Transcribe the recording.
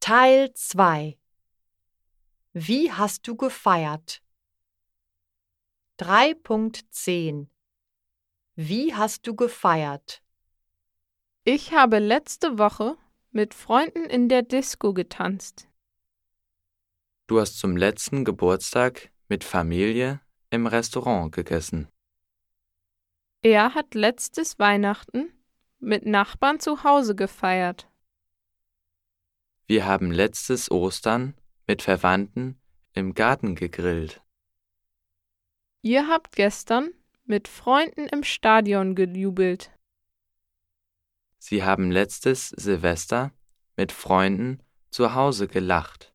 Teil 2 Wie hast du gefeiert? 3.10 Wie hast du gefeiert? Ich habe letzte Woche mit Freunden in der Disco getanzt. Du hast zum letzten Geburtstag mit Familie im Restaurant gegessen. Er hat letztes Weihnachten mit Nachbarn zu Hause gefeiert. Wir haben letztes Ostern mit Verwandten im Garten gegrillt. Ihr habt gestern mit Freunden im Stadion gejubelt. Sie haben letztes Silvester mit Freunden zu Hause gelacht.